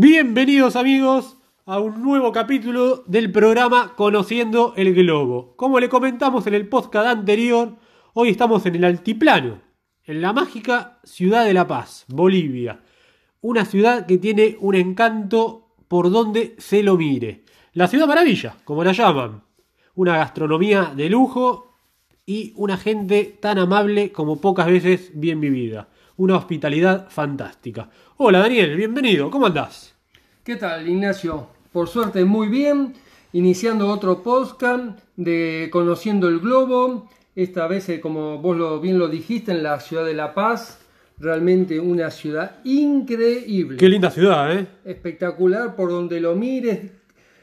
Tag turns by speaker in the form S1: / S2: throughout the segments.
S1: Bienvenidos amigos a un nuevo capítulo del programa Conociendo el Globo. Como le comentamos en el podcast anterior, hoy estamos en el altiplano, en la mágica ciudad de La Paz, Bolivia. Una ciudad que tiene un encanto por donde se lo mire. La ciudad maravilla, como la llaman. Una gastronomía de lujo y una gente tan amable como pocas veces bien vivida. Una hospitalidad fantástica. Hola Daniel, bienvenido, ¿cómo andás?
S2: ¿Qué tal, Ignacio? Por suerte, muy bien. Iniciando otro podcast de Conociendo el Globo. Esta vez, eh, como vos lo, bien lo dijiste, en la ciudad de La Paz. Realmente una ciudad increíble.
S1: Qué linda ciudad, ¿eh?
S2: Espectacular por donde lo mires.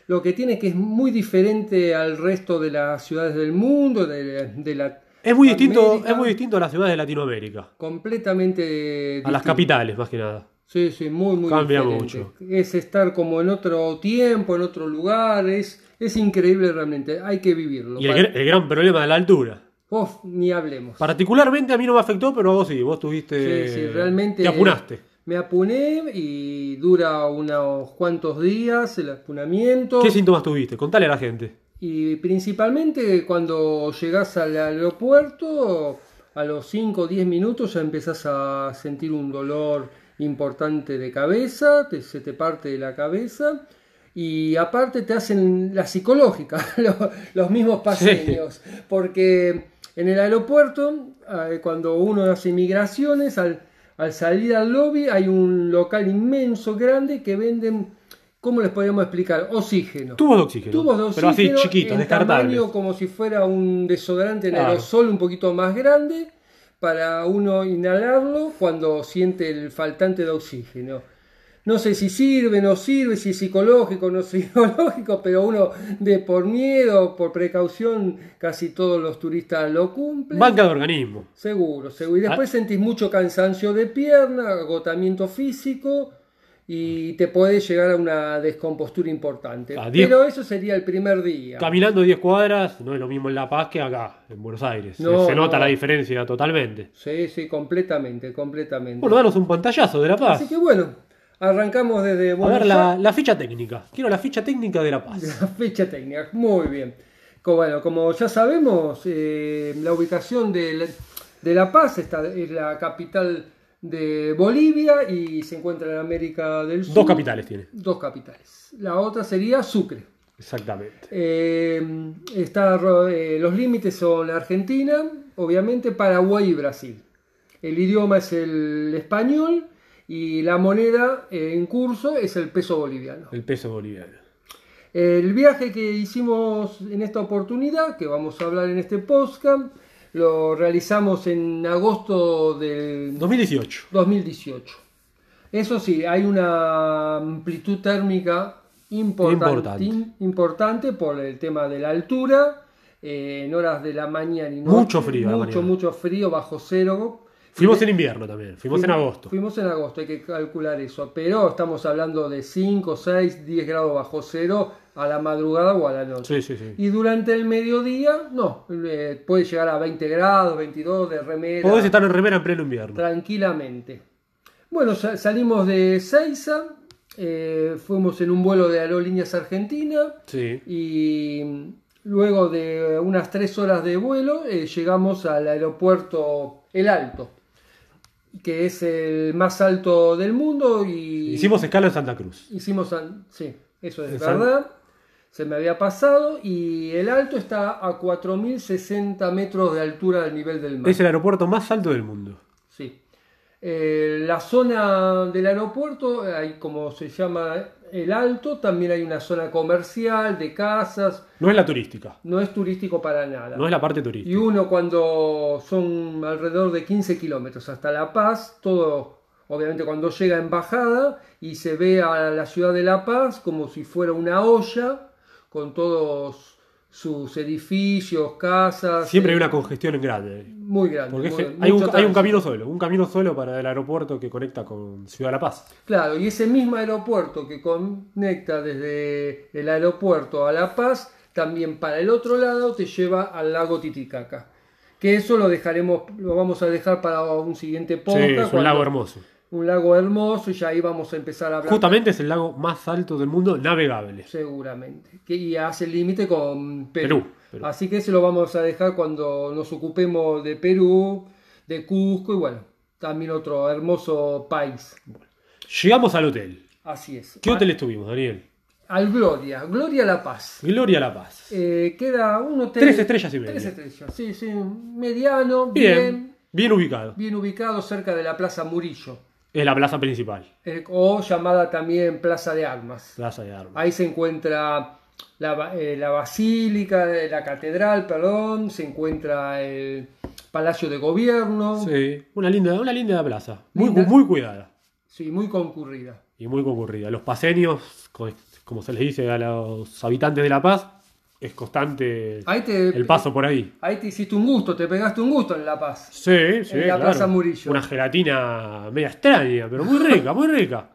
S2: Lo que tiene que es muy diferente al resto de las ciudades del mundo, de, de la
S1: Es muy, distinto, es muy distinto a las ciudades de Latinoamérica.
S2: completamente
S1: A las capitales, más que nada.
S2: Sí, sí, muy, muy
S1: Cambia
S2: diferente.
S1: mucho.
S2: Es estar como en otro tiempo, en otro lugar, es, es increíble realmente, hay que vivirlo.
S1: Y el, gran problema de la altura.
S2: Uf, ni hablemos.
S1: Particularmente a mí no me afectó, pero a vos sí. Vos tuviste.
S2: Sí, sí, realmente.
S1: Te apunaste.
S2: Me apuné y dura unos cuantos días el apunamiento.
S1: ¿Qué síntomas tuviste? Contale a la gente.
S2: Y principalmente cuando llegás al aeropuerto, a los 5 o 10 minutos ya empezás a sentir un dolor importante de cabeza, te- se te parte de la cabeza. Y aparte te hacen la psicológica, lo- los mismos paseños. Porque en el aeropuerto, eh, cuando uno hace migraciones, al, al salir al lobby hay un local inmenso, grande, que venden, ¿cómo les podríamos explicar? Oxígeno.
S1: Tubos de oxígeno.
S2: Tubos de
S1: Pero así
S2: oxígeno
S1: chiquitos,
S2: en
S1: descartables.
S2: tamaño como si fuera un desodorante en
S1: Claro.
S2: aerosol un poquito más grande para uno inhalarlo cuando siente el faltante de oxígeno. No sé si sirve, no sirve, si es psicológico, no es psicológico, pero uno de por miedo, por precaución, casi todos los turistas lo cumplen.
S1: Banca de organismo.
S2: Seguro, seguro. Y
S1: Ah.
S2: después sentís mucho cansancio de pierna, agotamiento físico y te puede llegar a una descompostura importante.
S1: Ah, diez-
S2: Pero eso sería el primer día.
S1: Caminando 10 cuadras no es lo mismo en La Paz que acá, en Buenos Aires.
S2: No,
S1: se, nota
S2: no.
S1: la diferencia totalmente.
S2: Sí, sí, completamente, completamente.
S1: Bueno, danos un pantallazo de La Paz.
S2: Así que bueno, arrancamos desde
S1: A
S2: Buenos
S1: ver la,
S2: Aires.
S1: la ficha técnica. Quiero la ficha técnica de La Paz.
S2: La fecha técnica, muy bien. Bueno, como ya sabemos, eh, la ubicación de La, de La Paz está, es la capital de Bolivia y se encuentra en América del Sur.
S1: Dos capitales tiene.
S2: Dos capitales. La otra sería Sucre.
S1: Exactamente.
S2: Eh, está, eh, los límites son Argentina, obviamente Paraguay y Brasil. El idioma es el español y la moneda en curso es el peso boliviano.
S1: El peso boliviano.
S2: El viaje que hicimos en esta oportunidad, que vamos a hablar en este podcast, lo realizamos en agosto del
S1: 2018.
S2: 2018. Eso sí, hay una amplitud térmica importante,
S1: Importante.
S2: importante por el tema de la altura, eh, en horas de la mañana y noche.
S1: Mucho frío
S2: Mucho, mucho frío, bajo cero.
S1: Fuimos en invierno también. Fuimos en agosto.
S2: Fuimos en agosto, hay que calcular eso. Pero estamos hablando de 5, 6, 10 grados bajo cero a la madrugada o a la noche.
S1: Sí, sí, sí.
S2: Y durante el mediodía, no, eh, puede llegar a 20 grados, 22 de remera.
S1: Podés estar en remera en pleno invierno.
S2: Tranquilamente. Bueno, sa- salimos de Seiza, eh, fuimos en un vuelo de Aerolíneas Argentina
S1: Sí.
S2: y luego de unas tres horas de vuelo eh, llegamos al aeropuerto El Alto, que es el más alto del mundo y
S1: Hicimos escala en Santa Cruz.
S2: hicimos sí, eso es
S1: En San-
S2: verdad. Se me había pasado y el alto está a 4.060 metros de altura del nivel del mar.
S1: Es el aeropuerto más alto del mundo.
S2: Sí. Eh, la zona del aeropuerto, hay como se llama el alto, también hay una zona comercial de casas,
S1: No es la turística.
S2: no es turístico para nada.
S1: No es la parte
S2: Y
S1: turística.
S2: uno cuando son alrededor de 15 kilómetros hasta La Paz, todo obviamente cuando llega en bajada y se ve a la ciudad de La Paz como si fuera una olla con todos sus edificios, casas.
S1: Siempre hay
S2: eh,
S1: una congestión grande.
S2: Muy grande.
S1: Porque
S2: muy-
S1: hay, un, hay camino solo. Un camino solo para el aeropuerto que conecta con Ciudad de La Paz.
S2: Claro, y ese mismo aeropuerto que conecta desde el aeropuerto a La Paz, también para el otro lado te lleva al lago Titicaca. Que eso lo dejaremos, lo vamos a dejar para un siguiente
S1: Sí,
S2: podcast.
S1: es un
S2: cuando-
S1: lago hermoso.
S2: Un lago hermoso y ya ahí vamos a empezar a hablar.
S1: Justamente es el lago más alto del mundo navegable.
S2: Seguramente. Que, y hace límite con Perú.
S1: Perú, Perú.
S2: Así que se lo vamos a dejar cuando nos ocupemos de Perú, de Cusco y bueno, también otro hermoso país.
S1: Llegamos al hotel.
S2: Así es.
S1: ¿Qué hotel estuvimos, Daniel?
S2: Al Gloria, Gloria La Paz.
S1: Gloria La Paz.
S2: Eh, queda un hotel.
S1: Tres estrellas y media.
S2: Tres estrellas, sí, sí. Mediano,
S1: Bien,
S2: bien,
S1: bien ubicado.
S2: bien ubicado cerca de la Plaza Murillo.
S1: Es la plaza principal.
S2: eh, o llamada también Plaza de Armas.
S1: Plaza de Armas.
S2: Ahí se encuentra la, eh, la basílica, la catedral, perdón, se encuentra el Palacio de Gobierno, sí,
S1: Sí, una linda, una linda plaza. Muy,
S2: Linda.
S1: muy cuidada
S2: muy concurrida.
S1: y muy concurrida. Los paseños, co- como se les dice a los habitantes de La Paz, es constante
S2: te,
S1: el paso por ahí.
S2: ahí te hiciste un gusto, te pegaste un gusto en La Paz.
S1: Sí, sí.
S2: En la
S1: claro.
S2: Plaza Murillo.
S1: Una gelatina media extraña, pero muy rica, muy rica.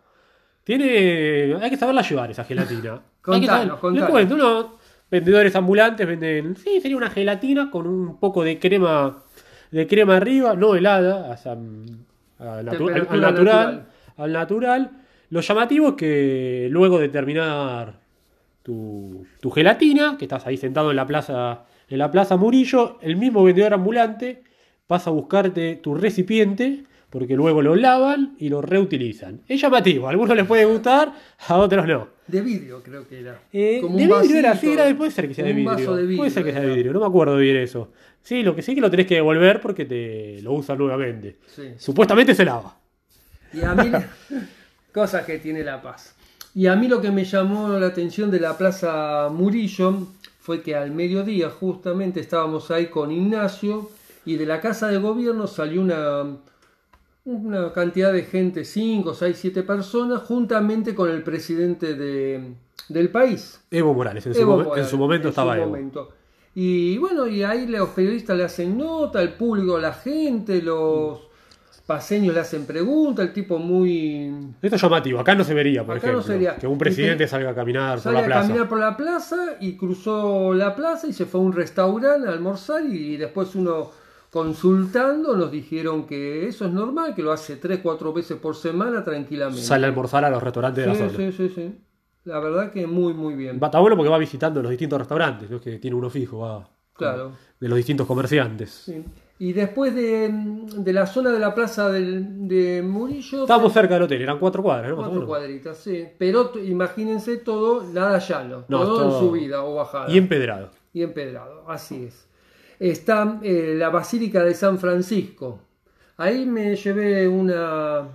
S1: Tiene. Hay que saberla llevar esa gelatina.
S2: Contanos, contanos.
S1: Les cuento, unos vendedores ambulantes venden. Sí, sería una gelatina con un poco de crema. De crema arriba, no helada, natu-
S2: Temperatura
S1: al natural,
S2: natural.
S1: al natural. Lo llamativo es que luego de terminar tu, tu gelatina, que estás ahí sentado en la plaza, en la plaza Murillo, el mismo vendedor ambulante pasa a buscarte tu recipiente, porque luego lo lavan y lo reutilizan. Es llamativo, a algunos les puede gustar, a otros no.
S2: De vidrio creo que era.
S1: Eh,
S2: Como
S1: de
S2: un
S1: vidrio era, sí, era- puede ser que sea de vidrio.
S2: de vidrio
S1: Puede ser que sea de vidrio, no me acuerdo bien eso. Sí, lo que sí que lo tenés que devolver porque te lo usan nuevamente.
S2: Sí.
S1: Supuestamente se lava.
S2: Y a mí, cosas que tiene La Paz. Y a mí lo que me llamó la atención de la Plaza Murillo fue que al mediodía justamente estábamos ahí con Ignacio y de la Casa de Gobierno salió una, una cantidad de gente, 5, 6, 7 personas, juntamente con el presidente de- del país.
S1: Evo Morales, en, su,
S2: Evo
S1: momen-
S2: Morales,
S1: en su momento
S2: en
S1: estaba
S2: su
S1: Evo.
S2: momento. Y bueno, y ahí los periodistas le hacen nota, el público, la gente, los paseños le hacen preguntas, el tipo muy...
S1: Esto es llamativo, acá no se vería, por
S2: Acá no
S1: ejemplo,
S2: sería.
S1: que un presidente salga a caminar por la
S2: a
S1: plaza.
S2: caminar por la plaza y cruzó la plaza y se fue a un restaurante a almorzar y después uno consultando nos dijeron que eso es normal, que lo hace tres, cuatro veces por semana tranquilamente.
S1: Sale a almorzar a los restaurantes de la zona.
S2: sí, sí, sí. La verdad que muy, muy bien.
S1: Va- Está bueno porque va visitando los distintos restaurantes, no es que tiene uno fijo, va
S2: Claro.
S1: de los distintos comerciantes.
S2: Sí. Y después de, de la zona de la plaza del- de Murillo,
S1: Estábamos cerca del hotel, eran cuatro cuadras, ¿no?
S2: Cuatro cuadritas, sí. Pero imagínense todo, nada llano,
S1: No,
S2: todo,
S1: todo-
S2: en subida o bajada.
S1: Y empedrado.
S2: y empedrado, así es. Está eh, la Basílica de San Francisco. Ahí me llevé una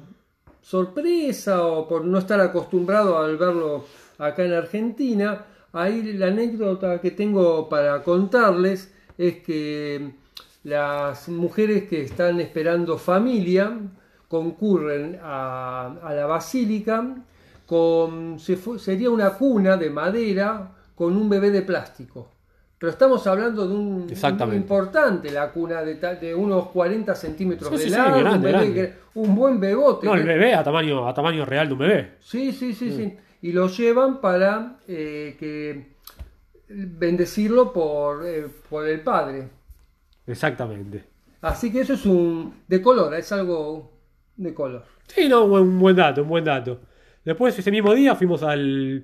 S2: sorpresa o por no estar acostumbrado al verlo acá en Argentina. Ahí la anécdota que tengo para contarles es que las mujeres que están esperando familia concurren a, a la basílica con se fu- sería una cuna de madera con un bebé de plástico. Pero estamos hablando de un,
S1: Exactamente.
S2: importante, la cuna de, de unos 40 centímetros
S1: Sí,
S2: de
S1: sí, sí,
S2: largo, un, bebé
S1: grande.
S2: un buen bebote.
S1: No, el bebé a tamaño, a tamaño real de un bebé.
S2: Sí, sí, sí, sí. Y lo llevan para eh, que bendecirlo por, eh, por el padre.
S1: Exactamente.
S2: Así que eso es un de color, es algo de color.
S1: Sí, no, un buen, dato, un buen dato. Después, ese mismo día, fuimos al,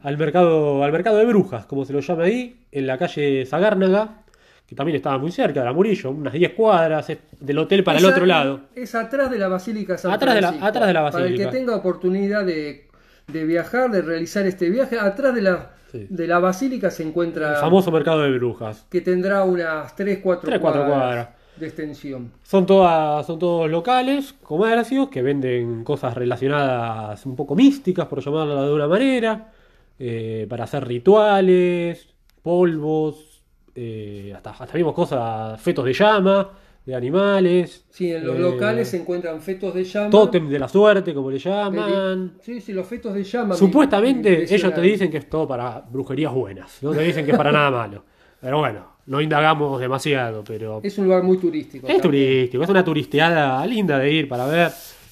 S1: al mercado, al mercado de brujas, como se lo llama ahí, en la calle Zagárnaga, que también estaba muy cerca de la Murillo, unas 10 cuadras, del hotel para el otro lado.
S2: Es atrás de la Basílica San
S1: Atrás de la- atrás de la
S2: Para el
S1: basílica.
S2: que tenga oportunidad de, de viajar, de realizar este viaje, atrás de la,
S1: Sí.
S2: de la Basílica se
S1: El
S2: encuentra
S1: famoso mercado de brujas.
S2: que tendrá unas 3, 4
S1: Tres, cuatro
S2: cuadras,
S1: cuadras.
S2: de extensión.
S1: Son todas, son todos locales, comercios, que venden cosas relacionadas un poco místicas, por llamarlo de una manera, eh, para hacer rituales, polvos, eh, hasta, hasta vimos cosas, fetos de llama, de animales.
S2: Sí, en los
S1: eh,
S2: locales se encuentran fetos de llama.
S1: Tótem de la suerte, como le llaman.
S2: Sí, sí, los fetos de llama. me-
S1: Supuestamente
S2: me
S1: ellos te dicen que es todo para brujerías buenas, no te dicen que es para nada malo. Pero bueno, no indagamos demasiado, pero
S2: Es un lugar muy turístico.
S1: es
S2: también.
S1: turístico, es una turisteada linda de ir para ver,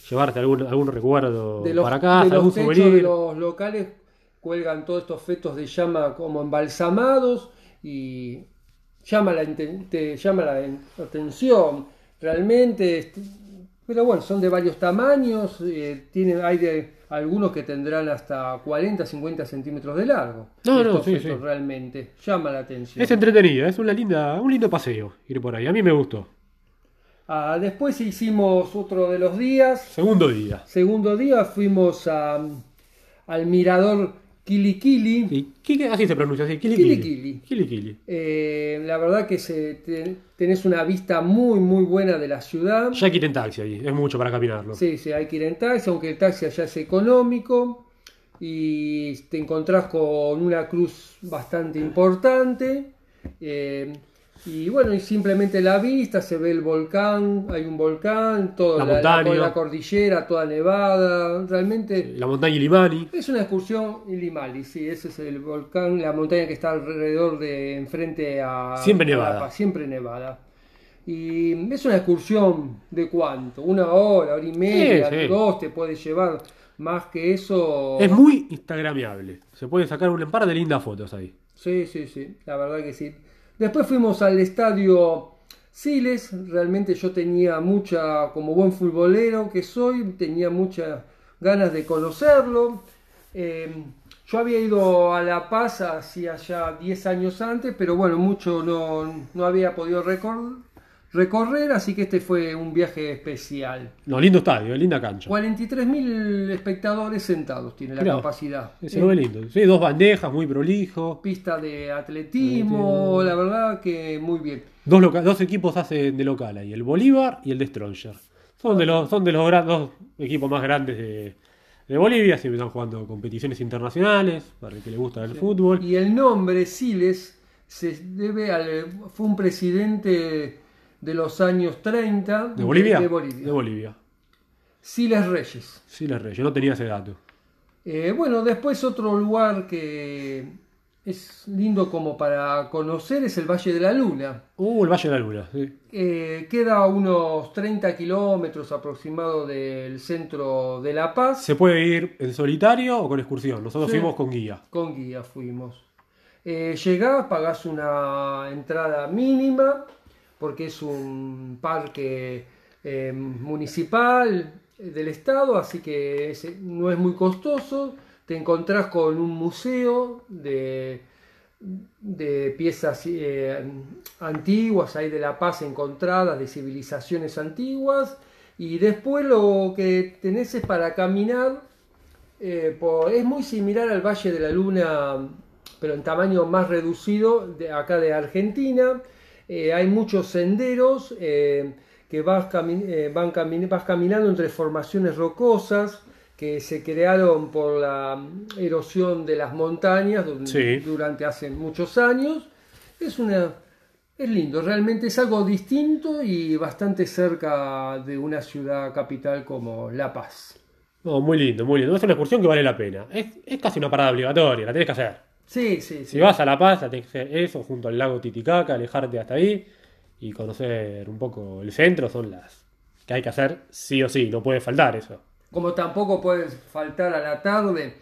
S1: llevarte algún, algún recuerdo
S2: De los,
S1: para casa,
S2: de
S1: algún
S2: los
S1: souvenir.
S2: de los locales cuelgan todos estos fetos de llama como embalsamados y llama la, te llama la en- atención. Realmente este, Pero bueno, son de varios tamaños, eh, tienen, hay de, algunos que tendrán hasta 40, 50 centímetros de largo.
S1: No, no,
S2: Estos
S1: sí,
S2: estos
S1: sí.
S2: realmente llama la atención.
S1: Es entretenida, es una linda, un lindo paseo ir por ahí. A mí me gustó.
S2: Ah, después hicimos otro de los días.
S1: Segundo día.
S2: Segundo día fuimos a, al mirador Kilikili.
S1: ¿Y qué, qué- así se pronuncia? Así, Kili
S2: Kili
S1: Kili. Kili Kili.
S2: Eh, la verdad que se, te- tenés una vista muy muy buena de la ciudad.
S1: Ya hay que ir en taxi ahí, es mucho para caminarlo.
S2: Sí, sí, hay que ir en taxi, aunque el taxi allá es económico. Y te encontrás con una cruz bastante importante. eh, y bueno, y simplemente la vista, se ve el volcán, hay un volcán, toda
S1: La
S2: la, la-
S1: montaña.
S2: la cordillera, toda nevada. Realmente
S1: La montaña Ilimani.
S2: es una excursión Ilimali, sí, ese es el volcán, la montaña que está alrededor de enfrente a
S1: Siempre nevada.
S2: Siempre nevada. Y es una excursión de cuánto, una hora, hora y media,
S1: Sí, sí.
S2: dos te puede llevar, más que eso.
S1: Es muy instagramiable. Se puede sacar un par de lindas fotos ahí.
S2: Sí, sí, sí, la verdad que sí. Después fuimos al estadio Siles, realmente yo tenía mucha, como buen futbolero que soy, tenía muchas ganas de conocerlo. Eh, yo había ido a La Paz hacía ya 10 años antes, pero bueno, mucho no, no había podido recor- recorrer, así que este fue un viaje especial.
S1: No, lindo estadio, linda cancha.
S2: 43.000 espectadores sentados tiene la
S1: Mirá,
S2: capacidad.
S1: Se lo ve lindo. Sí, dos bandejas, muy prolijo.
S2: pista de atletismo, la verdad que muy bien.
S1: Dos, loca- dos equipos hacen de local ahí, el Bolívar y el de Stronger. Son de los, son de los dos equipos más grandes de, de Bolivia, siempre están jugando competiciones internacionales, para el que le gusta el fútbol.
S2: Y el nombre Siles se debe al fue un presidente de los años 30
S1: ¿De Bolivia?
S2: de Bolivia.
S1: De Bolivia.
S2: Siles Reyes.
S1: Sí, les reyes, no tenía ese dato.
S2: Eh, bueno, después otro lugar que es lindo como para conocer es el Valle de la Luna.
S1: Uh, el Valle de la Luna, sí.
S2: Eh, queda a unos 30 kilómetros aproximado del centro de La Paz.
S1: Se puede ir en solitario o con excursión. Nosotros
S2: Sí.
S1: fuimos con guía.
S2: Con guía fuimos. Eh, llegás, pagás una entrada mínima, porque es un parque eh, municipal eh, del estado, así que no es muy costoso. Te encontrás con un museo de, de piezas eh, antiguas, ahí de La Paz encontradas, de civilizaciones antiguas. Y después lo que tenés es para caminar es muy similar al Valle de la Luna, pero en tamaño más reducido, de acá de Argentina. Eh, hay muchos senderos eh, que vas, cami- eh, van cami- vas caminando entre formaciones rocosas que se crearon por la erosión de las montañas
S1: Sí.
S2: durante hace muchos años. Es una es lindo, realmente es algo distinto y bastante cerca de una ciudad capital como La Paz.
S1: No, muy lindo, muy lindo. Es una excursión que vale la pena. Es, es casi una parada obligatoria, la tenés que hacer.
S2: Sí, sí, sí.
S1: Si vas a La Paz, la tenés que hacer eso, junto al lago Titicaca, alejarte hasta ahí y conocer un poco el centro, son las que hay que hacer sí o sí, no puede faltar eso.
S2: Como tampoco puedes faltar a la tarde,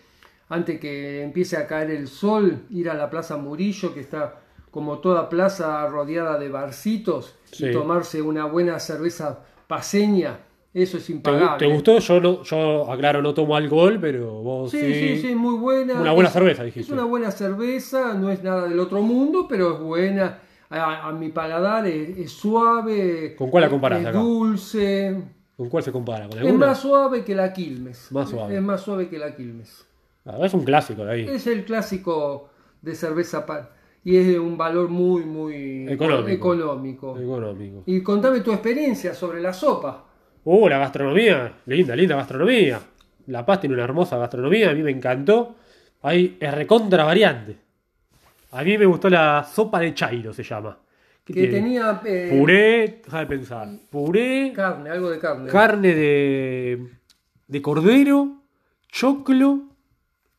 S2: antes que empiece a caer el sol, ir a la Plaza Murillo, que está como toda plaza rodeada de barcitos,
S1: Sí.
S2: y tomarse una buena cerveza paseña. Eso es
S1: ¿Te,
S2: impagable.
S1: te gustó? Yo, no, yo, aclaro, no tomo alcohol, pero vos
S2: Sí,
S1: sí.
S2: sí, sí, muy buena.
S1: Una buena
S2: Es-
S1: cerveza,
S2: Es
S1: dijiste.
S2: una buena cerveza, no es nada del otro mundo, pero es buena. A, a mi paladar es, es suave.
S1: ¿Con cuál la
S2: es-
S1: comparás
S2: Es
S1: acá?
S2: dulce.
S1: ¿Con cuál se compara? ¿Con
S2: Es más suave que la Quilmes.
S1: Más suave.
S2: Es más suave que la Quilmes.
S1: Ah, es un clásico de ahí.
S2: Es el clásico de cerveza pa- y es de un valor muy, muy
S1: Económico.
S2: económico.
S1: Económico.
S2: Y contame tu experiencia sobre la sopa.
S1: Uh, la gastronomía. Linda, linda gastronomía. La Paz tiene una hermosa gastronomía, a mí me encantó. Ahí es recontra variante. A mí me gustó la sopa de chairo, se llama. ¿Qué
S2: Que
S1: tiene?
S2: tenía eh,
S1: Puré, deja de pensar. Puré,
S2: carne, algo de carne.
S1: carne de, de cordero, choclo,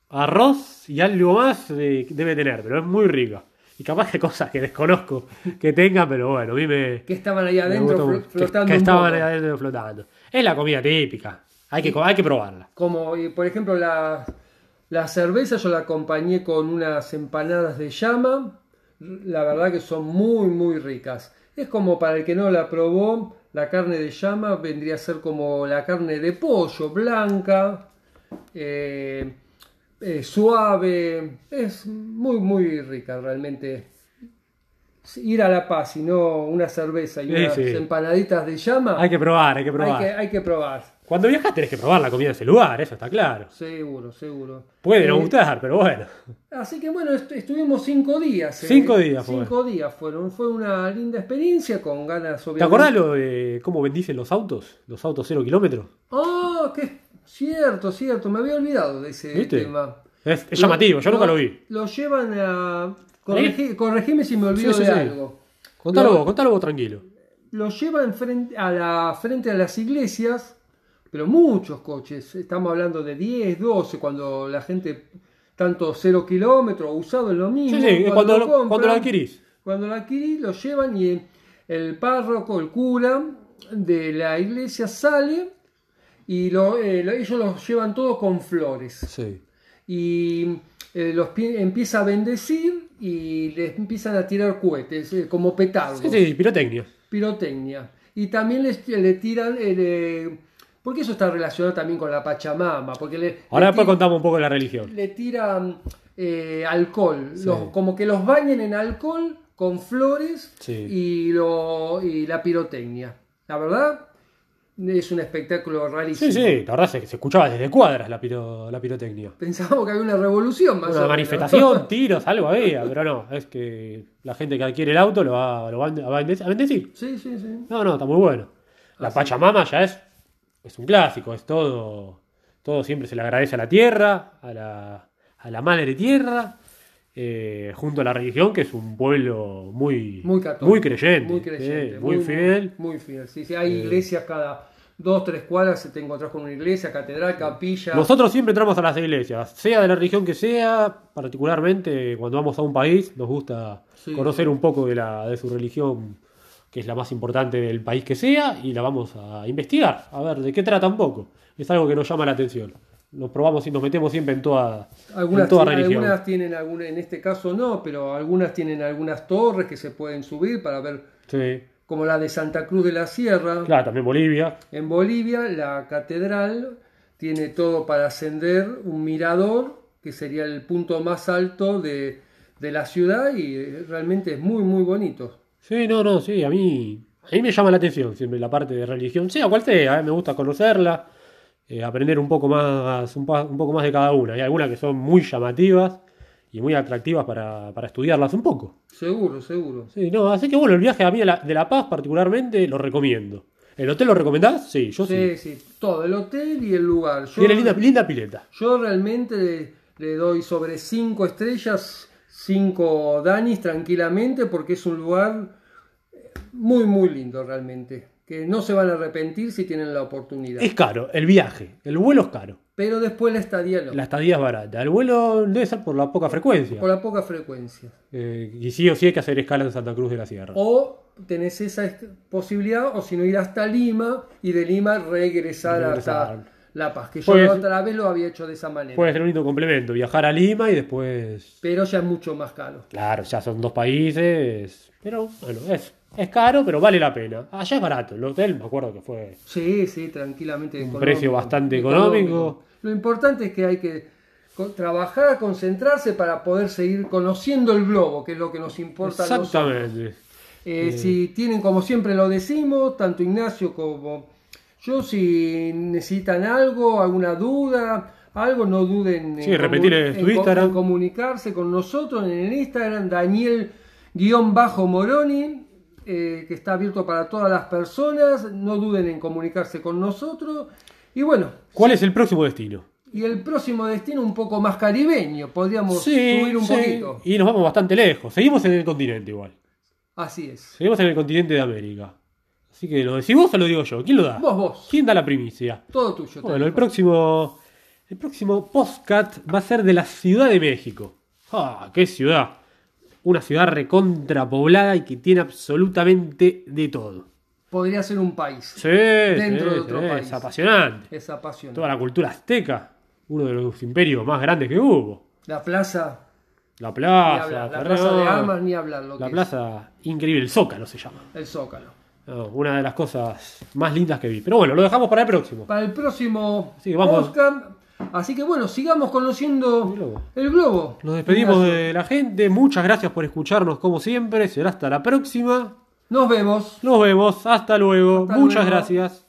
S1: arroz y algo más de- debe tener, pero es muy rica. Y capaz que cosas que desconozco que tenga, pero bueno, a mí me,
S2: que estaban ahí adentro
S1: gustó. Que-
S2: flotando.
S1: que, estaban ahí adentro flotando. Es la comida típica. Hay que, hay que probarla.
S2: Como, por ejemplo, la, la cerveza yo la acompañé con unas empanadas de llama. La verdad que son muy, muy ricas. Es como para el que no la probó, La carne de llama vendría a ser como la carne de pollo, blanca, eh, eh, suave. Es muy, muy rica realmente. Ir a La Paz y no una cerveza y
S1: Sí,
S2: unas
S1: sí.
S2: empanaditas de llama.
S1: Hay que probar, hay que probar.
S2: hay que, hay que probar.
S1: Cuando viajas tenés que probar la comida de ese lugar, eso está claro.
S2: Seguro, seguro.
S1: Puede no
S2: Eh,
S1: gustar, pero bueno.
S2: Así que bueno, est- estuvimos cinco días. eh.
S1: Cinco días fue.
S2: Cinco días fueron. Fue una linda experiencia con ganas
S1: ¿Te
S2: obviamente.
S1: acordás lo de cómo bendicen los autos? Los autos cero kilómetros.
S2: Oh, qué cierto, cierto. Me había olvidado de ese
S1: ¿Viste?
S2: tema.
S1: Es, es llamativo, yo nunca lo vi.
S2: Lo llevan a. Corregi- corregime si me olvido
S1: Sí, sí,
S2: de
S1: sí.
S2: algo.
S1: Contalo
S2: Lo-
S1: vos, contalo vos tranquilo.
S2: Lo llevan frente a, la, frente a las iglesias, pero muchos coches. Estamos hablando de 10, 12, cuando la gente, tanto cero kilómetros, usado es lo mismo.
S1: Sí, sí, cuando, lo,
S2: compran,
S1: cuando lo adquirís.
S2: Cuando lo adquirís, lo llevan y el párroco, el cura de la iglesia sale y lo- eh, lo- ellos los llevan todos con flores.
S1: Sí.
S2: Y eh, los pi- empieza a bendecir y les empiezan a tirar cohetes, eh, como petardos
S1: Sí, sí, pirotecnia.
S2: pirotecnia. Y también les, le tiran, eh, le- porque eso está relacionado también con la Pachamama, porque le,
S1: Ahora después contamos un poco de la religión.
S2: le tiran eh, alcohol,
S1: Sí.
S2: los- como que los bañen en alcohol con flores
S1: Sí.
S2: y, lo, y la pirotecnia. La verdad, es un espectáculo rarísimo.
S1: Sí, sí, la verdad es que se escuchaba desde cuadras la, piro- la pirotecnia.
S2: Pensábamos que había una revolución más o
S1: Una manifestación, tiros, algo había, pero no, es que la gente que adquiere el auto lo va, lo va a bendec- a bendecir.
S2: Sí, sí, sí.
S1: No, no, está muy bueno. La
S2: Así.
S1: Pachamama ya es, es un clásico, es todo, todo siempre se le agradece a la tierra, a la, a la madre tierra, eh, junto a la religión, que es un pueblo muy,
S2: Muy católico.
S1: muy creyente,
S2: Muy creyente.
S1: eh, muy, fiel.
S2: Muy, fiel. Sí, sí, hay
S1: Eh.
S2: iglesias cada dos, tres cuadras, te encontrás con una iglesia, catedral, capilla.
S1: Nosotros siempre entramos a las iglesias, sea de la religión que sea, particularmente cuando vamos a un país, nos gusta
S2: Sí.
S1: conocer un poco de, la, de su religión, que es la más importante del país que sea, y la vamos a investigar, a ver de qué trata un poco. Es algo que nos llama la atención. Nos probamos y nos metemos siempre en toda,
S2: Algunas,
S1: en toda
S2: tienen-
S1: religión.
S2: algunas tienen alguna, en este caso no, pero algunas tienen algunas torres que se pueden subir para ver,
S1: Sí.
S2: como la de Santa Cruz de la Sierra.
S1: Claro, también Bolivia.
S2: En Bolivia, la catedral tiene todo para ascender, un mirador, que sería el punto más alto de, de la ciudad y eh, realmente es muy, muy bonito.
S1: Sí, no, no, sí, a mí, a mí me llama la atención siempre la parte de religión, sea cual sea, eh, me gusta conocerla, eh, aprender un poco más, un, un poco más de cada una. Hay algunas que son muy llamativas y muy atractivas para, para estudiarlas un poco.
S2: Seguro, seguro.
S1: Sí, no, así que bueno, el viaje a mí de la, de La Paz particularmente lo recomiendo. ¿El hotel lo recomendás? Sí, yo sí.
S2: Sí, sí, todo, el hotel y el lugar. Yo,
S1: Tiene linda, linda pileta.
S2: yo realmente le, le doy sobre 5 estrellas, 5 danis tranquilamente, porque es un lugar muy, muy lindo realmente. Que no se van a arrepentir si tienen la oportunidad.
S1: Es caro, el viaje, el vuelo es caro.
S2: Pero después la estadía no,
S1: La estadía es barata. El vuelo debe ser por la poca frecuencia.
S2: por la poca frecuencia.
S1: Eh, y sí o sí hay que hacer escala en Santa Cruz de la Sierra.
S2: O tenés esa posibilidad, o si no ir hasta Lima y de Lima regresar,
S1: Regresar.
S2: hasta La Paz, que yo
S1: Pues-
S2: otra vez lo había hecho de esa manera.
S1: Puede ser un lindo complemento, viajar a Lima y después...
S2: pero ya es mucho más caro.
S1: Claro, ya son dos países, pero bueno, es, es caro, pero vale la pena. Allá es barato, el hotel me acuerdo que fue...
S2: Sí, sí, tranquilamente.
S1: Un
S2: económico,
S1: precio bastante económico.
S2: Lo importante es que hay que trabajar, concentrarse para poder seguir conociendo el globo, que es lo que nos importa.
S1: Exactamente.
S2: Eh, Si tienen, como siempre lo decimos, tanto Ignacio como yo, si necesitan algo, alguna duda, algo, no duden
S1: Sí, repetir Instagram.
S2: en comunicarse con nosotros en el Instagram, Daniel-Moroni, eh, que está abierto para todas las personas. No duden en comunicarse con nosotros. Y bueno,
S1: ¿Cuál es el próximo destino?
S2: y el próximo destino un poco más caribeño, podríamos
S1: Sí,
S2: subir un
S1: sí,
S2: poquito.
S1: Y nos vamos bastante lejos. Seguimos en el continente igual.
S2: Así es.
S1: Seguimos en el continente de América. Así que lo decís vos o lo digo yo. ¿Quién lo da?
S2: Vos, vos.
S1: ¿Quién da la primicia?
S2: Todo tuyo.
S1: Bueno, el próximo, el próximo podcast va a ser de la Ciudad de México. ¡Ah, qué ciudad! Una ciudad recontrapoblada y que tiene absolutamente de todo.
S2: Podría ser un país.
S1: Sí,
S2: Dentro
S1: sí,
S2: de otro
S1: sí,
S2: país.
S1: es apasionante.
S2: Es apasionante.
S1: Toda la cultura azteca, uno de los imperios más grandes que hubo.
S2: La plaza,
S1: La plaza,
S2: hablar. La plaza de armas, ni hablar. Lo
S1: la
S2: que
S1: plaza increíble, el Zócalo se llama.
S2: el Zócalo.
S1: No, una de las cosas más lindas que vi. Pero bueno, lo dejamos para el próximo.
S2: Para el próximo
S1: Sí, vamos.
S2: Así que bueno, sigamos conociendo
S1: El globo.
S2: el globo.
S1: Nos despedimos de la gente. Muchas gracias por escucharnos como siempre. Será hasta la próxima.
S2: Nos vemos.
S1: Nos vemos. Hasta luego.
S2: Hasta
S1: Muchas
S2: luego.
S1: gracias.